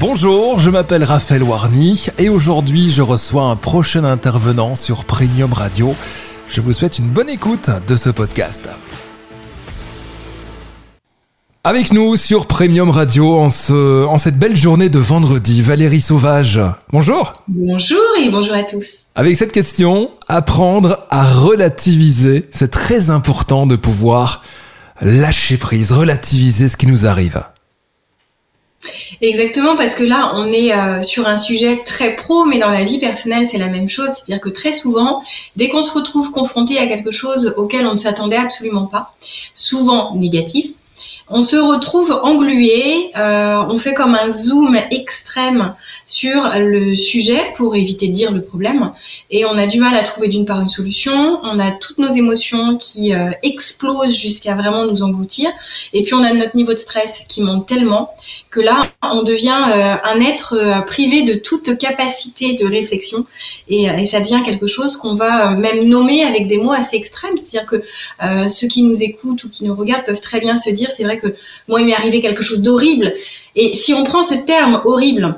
Bonjour, je m'appelle Raphaël Warny et aujourd'hui je reçois un prochain intervenant sur Premium Radio. Je vous souhaite une bonne écoute de ce podcast. Avec nous sur Premium Radio en, ce, en cette belle journée de vendredi, Valérie Sauvage. Bonjour. Bonjour et bonjour à tous. Avec cette question, apprendre à relativiser, c'est très important de pouvoir lâcher prise, relativiser ce qui nous arrive. Exactement, parce que là, on est euh, sur un sujet très pro, mais dans la vie personnelle, c'est la même chose. C'est-à-dire que très souvent, dès qu'on se retrouve confronté à quelque chose auquel on ne s'attendait absolument pas, souvent négatif, on se retrouve englué, euh, on fait comme un zoom extrême sur le sujet pour éviter de dire le problème. Et on a du mal à trouver d'une part une solution, on a toutes nos émotions qui euh, explosent jusqu'à vraiment nous engloutir. Et puis on a notre niveau de stress qui monte tellement que là on devient euh, un être privé de toute capacité de réflexion. Et, et ça devient quelque chose qu'on va même nommer avec des mots assez extrêmes, c'est-à-dire que ceux qui nous écoutent ou qui nous regardent peuvent très bien se dire c'est vrai que moi, il m'est arrivé quelque chose d'horrible. Et si on prend ce terme horrible,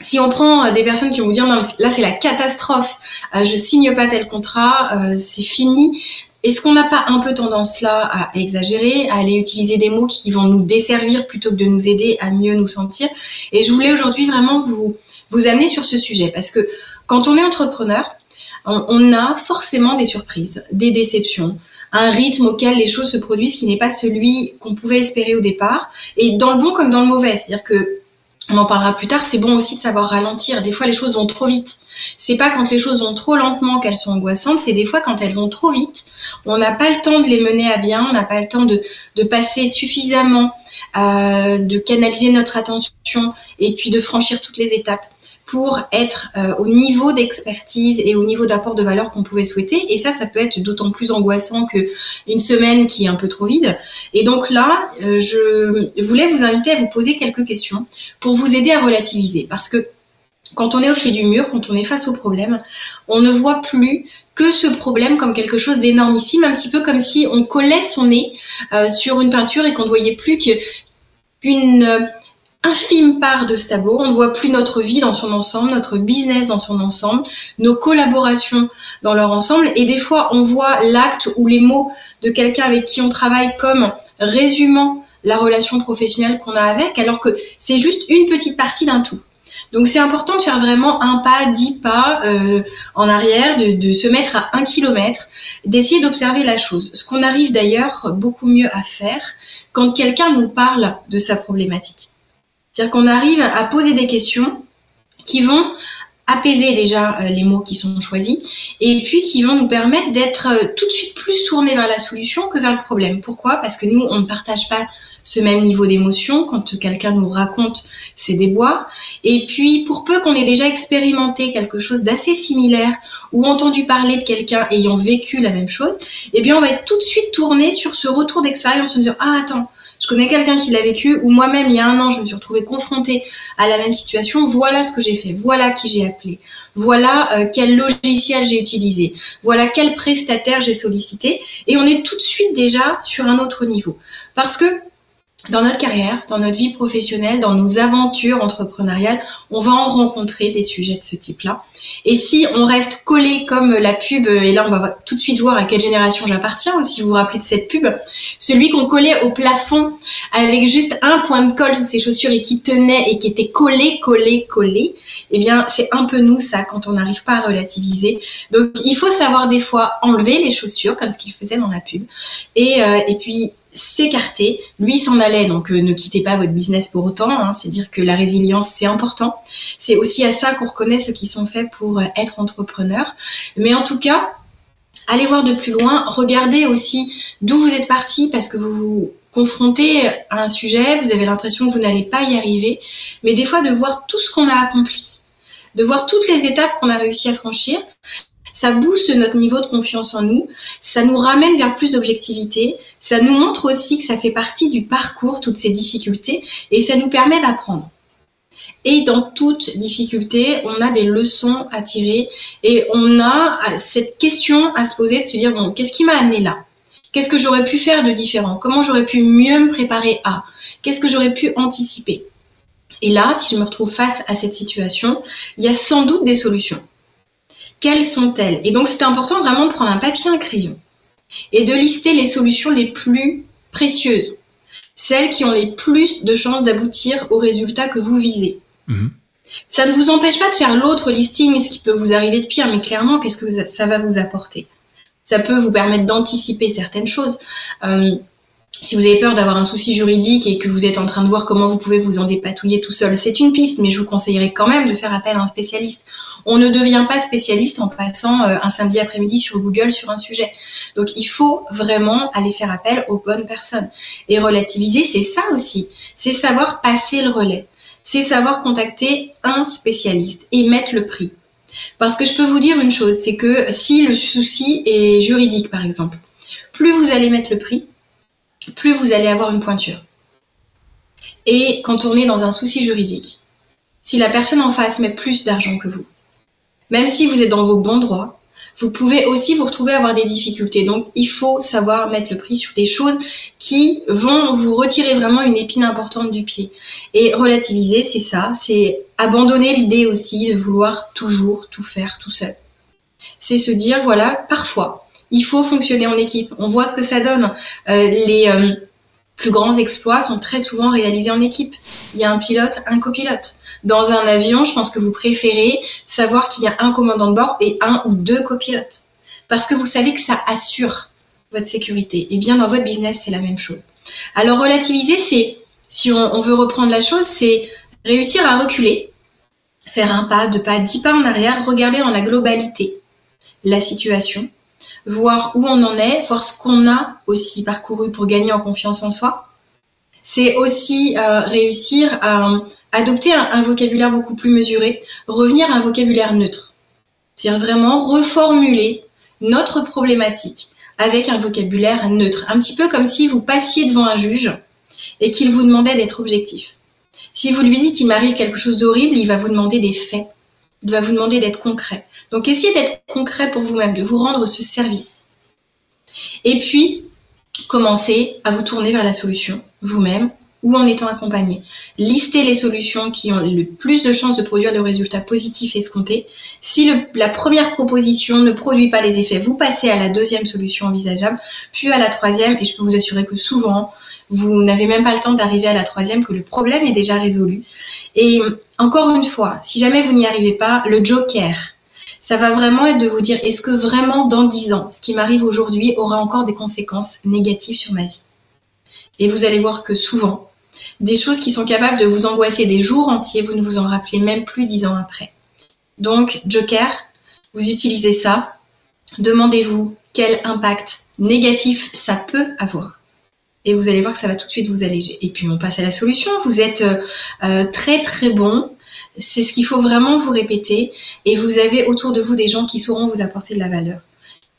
si on prend euh, des personnes qui vont dire non, là c'est la catastrophe, euh, je signe pas tel contrat, euh, c'est fini. Est-ce qu'on n'a pas un peu tendance là à exagérer, à aller utiliser des mots qui vont nous desservir plutôt que de nous aider à mieux nous sentir? Et je voulais aujourd'hui vraiment vous vous amener sur ce sujet parce que quand on est entrepreneur, on a forcément des surprises, des déceptions, un rythme auquel les choses se produisent qui n'est pas celui qu'on pouvait espérer au départ, et dans le bon comme dans le mauvais. C'est-à-dire que on en parlera plus tard, c'est bon aussi de savoir ralentir. Des fois, les choses vont trop vite. C'est pas quand les choses vont trop lentement qu'elles sont angoissantes, c'est des fois quand elles vont trop vite. On n'a pas le temps de les mener à bien, on n'a pas le temps de, de passer suffisamment, euh, de canaliser notre attention et puis de franchir toutes les étapes pour être euh, au niveau d'expertise et au niveau d'apport de valeur qu'on pouvait souhaiter. Et ça, ça peut être d'autant plus angoissant que une semaine qui est un peu trop vide. Et donc là, euh, je voulais vous inviter à vous poser quelques questions pour vous aider à relativiser. Parce que quand on est au pied du mur, quand on est face au problème, on ne voit plus que ce problème comme quelque chose d'énormissime, un petit peu comme si on collait son nez euh, sur une peinture et qu'on ne voyait plus qu'une infime part de ce tableau. On ne voit plus notre vie dans son ensemble, notre business dans son ensemble, nos collaborations dans leur ensemble. Et des fois, on voit l'acte ou les mots de quelqu'un avec qui on travaille comme résumant la relation professionnelle qu'on a avec, alors que c'est juste une petite partie d'un tout. Donc c'est important de faire vraiment un pas, dix pas euh, en arrière, de, de, se mettre à un kilomètre, d'essayer d'observer la chose. Ce qu'on arrive d'ailleurs beaucoup mieux à faire quand quelqu'un nous parle de sa problématique. C'est-à-dire qu'on arrive à poser des questions qui vont apaiser déjà euh, les mots qui sont choisis et puis qui vont nous permettre d'être euh, tout de suite plus tournés vers la solution que vers le problème. Pourquoi? Parce que nous, on ne partage pas ce même niveau d'émotion quand quelqu'un nous raconte ses déboires. Et puis, pour peu qu'on ait déjà expérimenté quelque chose d'assez similaire ou entendu parler de quelqu'un ayant vécu la même chose, eh bien, on va être tout de suite tourné sur ce retour d'expérience en disant, ah, attends, je connais quelqu'un qui l'a vécu, ou moi-même, il y a un an, je me suis retrouvée confrontée à la même situation. Voilà ce que j'ai fait, voilà qui j'ai appelé, voilà euh, quel logiciel j'ai utilisé, voilà quel prestataire j'ai sollicité. Et on est tout de suite déjà sur un autre niveau. Parce que dans notre carrière, dans notre vie professionnelle, dans nos aventures entrepreneuriales, on va en rencontrer des sujets de ce type-là. Et si on reste collé comme la pub, et là on va tout de suite voir à quelle génération j'appartiens, si vous vous rappelez de cette pub, celui qu'on collait au plafond avec juste un point de colle sous ses chaussures et qui tenait et qui était collé, collé, collé, eh bien c'est un peu nous ça quand on n'arrive pas à relativiser. Donc il faut savoir des fois enlever les chaussures comme ce qu'il faisait dans la pub et, euh, et puis s'écarter. Lui s'en allait, donc euh, ne quittez pas votre business pour autant. Hein. c'est dire que la résilience c'est important. C'est aussi à ça qu'on reconnaît ceux qui sont faits pour euh, être entrepreneurs. Mais en tout cas, allez voir de plus loin. Regardez aussi d'où vous êtes parti parce que vous vous confrontez à un sujet, vous avez l'impression que vous n'allez pas y arriver. Mais des fois de voir tout ce qu'on a accompli, de voir toutes les étapes qu'on a réussi à franchir, ça booste notre niveau de confiance en nous, ça nous ramène vers plus d'objectivité, ça nous montre aussi que ça fait partie du parcours, toutes ces difficultés, et ça nous permet d'apprendre. Et dans toute difficulté, on a des leçons à tirer et on a cette question à se poser de se dire, bon, qu'est-ce qui m'a amené là? Qu'est-ce que j'aurais pu faire de différent? Comment j'aurais pu mieux me préparer à? Qu'est-ce que j'aurais pu anticiper? Et là, si je me retrouve face à cette situation, il y a sans doute des solutions. Quelles sont-elles? Et donc, c'est important vraiment de prendre un papier, un crayon et de lister les solutions les plus précieuses, celles qui ont les plus de chances d'aboutir au résultat que vous visez. Mhm. Ça ne vous empêche pas de faire l'autre listing, ce qui peut vous arriver de pire, mais clairement, qu'est-ce que ça va vous apporter? Ça peut vous permettre d'anticiper certaines choses. Euh, si vous avez peur d'avoir un souci juridique et que vous êtes en train de voir comment vous pouvez vous en dépatouiller tout seul, c'est une piste, mais je vous conseillerais quand même de faire appel à un spécialiste. On ne devient pas spécialiste en passant euh, un samedi après-midi sur Google sur un sujet. Donc il faut vraiment aller faire appel aux bonnes personnes. Et relativiser, c'est ça aussi. C'est savoir passer le relais. C'est savoir contacter un spécialiste et mettre le prix. Parce que je peux vous dire une chose, c'est que si le souci est juridique, par exemple, plus vous allez mettre le prix, plus vous allez avoir une pointure. Et quand on est dans un souci juridique, si la personne en face met plus d'argent que vous, même si vous êtes dans vos bons droits, vous pouvez aussi vous retrouver à avoir des difficultés. Donc, il faut savoir mettre le prix sur des choses qui vont vous retirer vraiment une épine importante du pied. Et relativiser, c'est ça, c'est abandonner l'idée aussi de vouloir toujours tout faire tout seul. C'est se dire, voilà, parfois, il faut fonctionner en équipe. On voit ce que ça donne. Euh, les euh, plus grands exploits sont très souvent réalisés en équipe. Il y a un pilote, un copilote. Dans un avion, je pense que vous préférez savoir qu'il y a un commandant de bord et un ou deux copilotes. Parce que vous savez que ça assure votre sécurité. Et bien dans votre business, c'est la même chose. Alors relativiser, c'est, si on, veut reprendre la chose, c'est réussir à reculer, faire un pas, deux pas, dix pas en arrière, regarder dans la globalité la situation, voir où on en est, voir ce qu'on a aussi parcouru pour gagner en confiance en soi. C'est aussi euh, réussir à adopter un, vocabulaire beaucoup plus mesuré, revenir à un vocabulaire neutre. C'est-à-dire vraiment reformuler notre problématique avec un vocabulaire neutre. Un petit peu comme si vous passiez devant un juge et qu'il vous demandait d'être objectif. Si vous lui dites il m'arrive quelque chose d'horrible, il va vous demander des faits. Il va vous demander d'être concret. Donc essayez d'être concret pour vous-même, de vous rendre ce service. Et puis, commencez à vous tourner vers la solution vous-même ou en étant accompagné. Listez les solutions qui ont le plus de chances de produire de résultats positifs escomptés. Si la première proposition ne produit pas les effets, vous passez à la deuxième solution envisageable, puis à la troisième, et je peux vous assurer que souvent, vous n'avez même pas le temps d'arriver à la troisième, que le problème est déjà résolu. Et encore une fois, si jamais vous n'y arrivez pas, le joker, ça va vraiment être de vous dire, est-ce que vraiment dans dix ans, ce qui m'arrive aujourd'hui aura encore des conséquences négatives sur ma vie? Et vous allez voir que souvent, des choses qui sont capables de vous angoisser des jours entiers, vous ne vous en rappelez même plus dix ans après. Donc, Joker, vous utilisez ça. Demandez-vous quel impact négatif ça peut avoir. Et vous allez voir que ça va tout de suite vous alléger. Et puis on passe à la solution. Vous êtes euh, euh, très très bon. C'est ce qu'il faut vraiment vous répéter. Et vous avez autour de vous des gens qui sauront vous apporter de la valeur.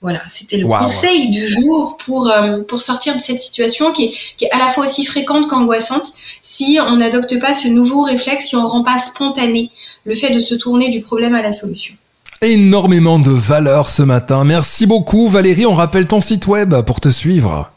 Voilà, c'était le conseil du jour pour, euh, pour sortir de cette situation qui est, qui est à la fois aussi fréquente qu'angoissante si on n'adopte pas ce nouveau réflexe, si on ne rend pas spontané le fait de se tourner du problème à la solution. Énormément de valeur ce matin. Merci beaucoup Valérie. On rappelle ton site web pour te suivre.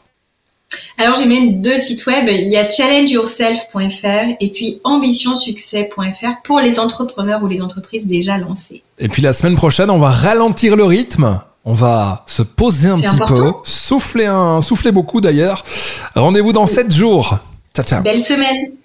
Alors j'ai même deux sites web, il y a challengeyourself.fr et puis ambitionsuccès.fr pour les entrepreneurs ou les entreprises déjà lancées. Et puis la semaine prochaine, on va ralentir le rythme on va se poser un petit peu, souffler un, souffler beaucoup d'ailleurs. Rendez-vous dans 7 jours. Ciao, ciao. Belle semaine.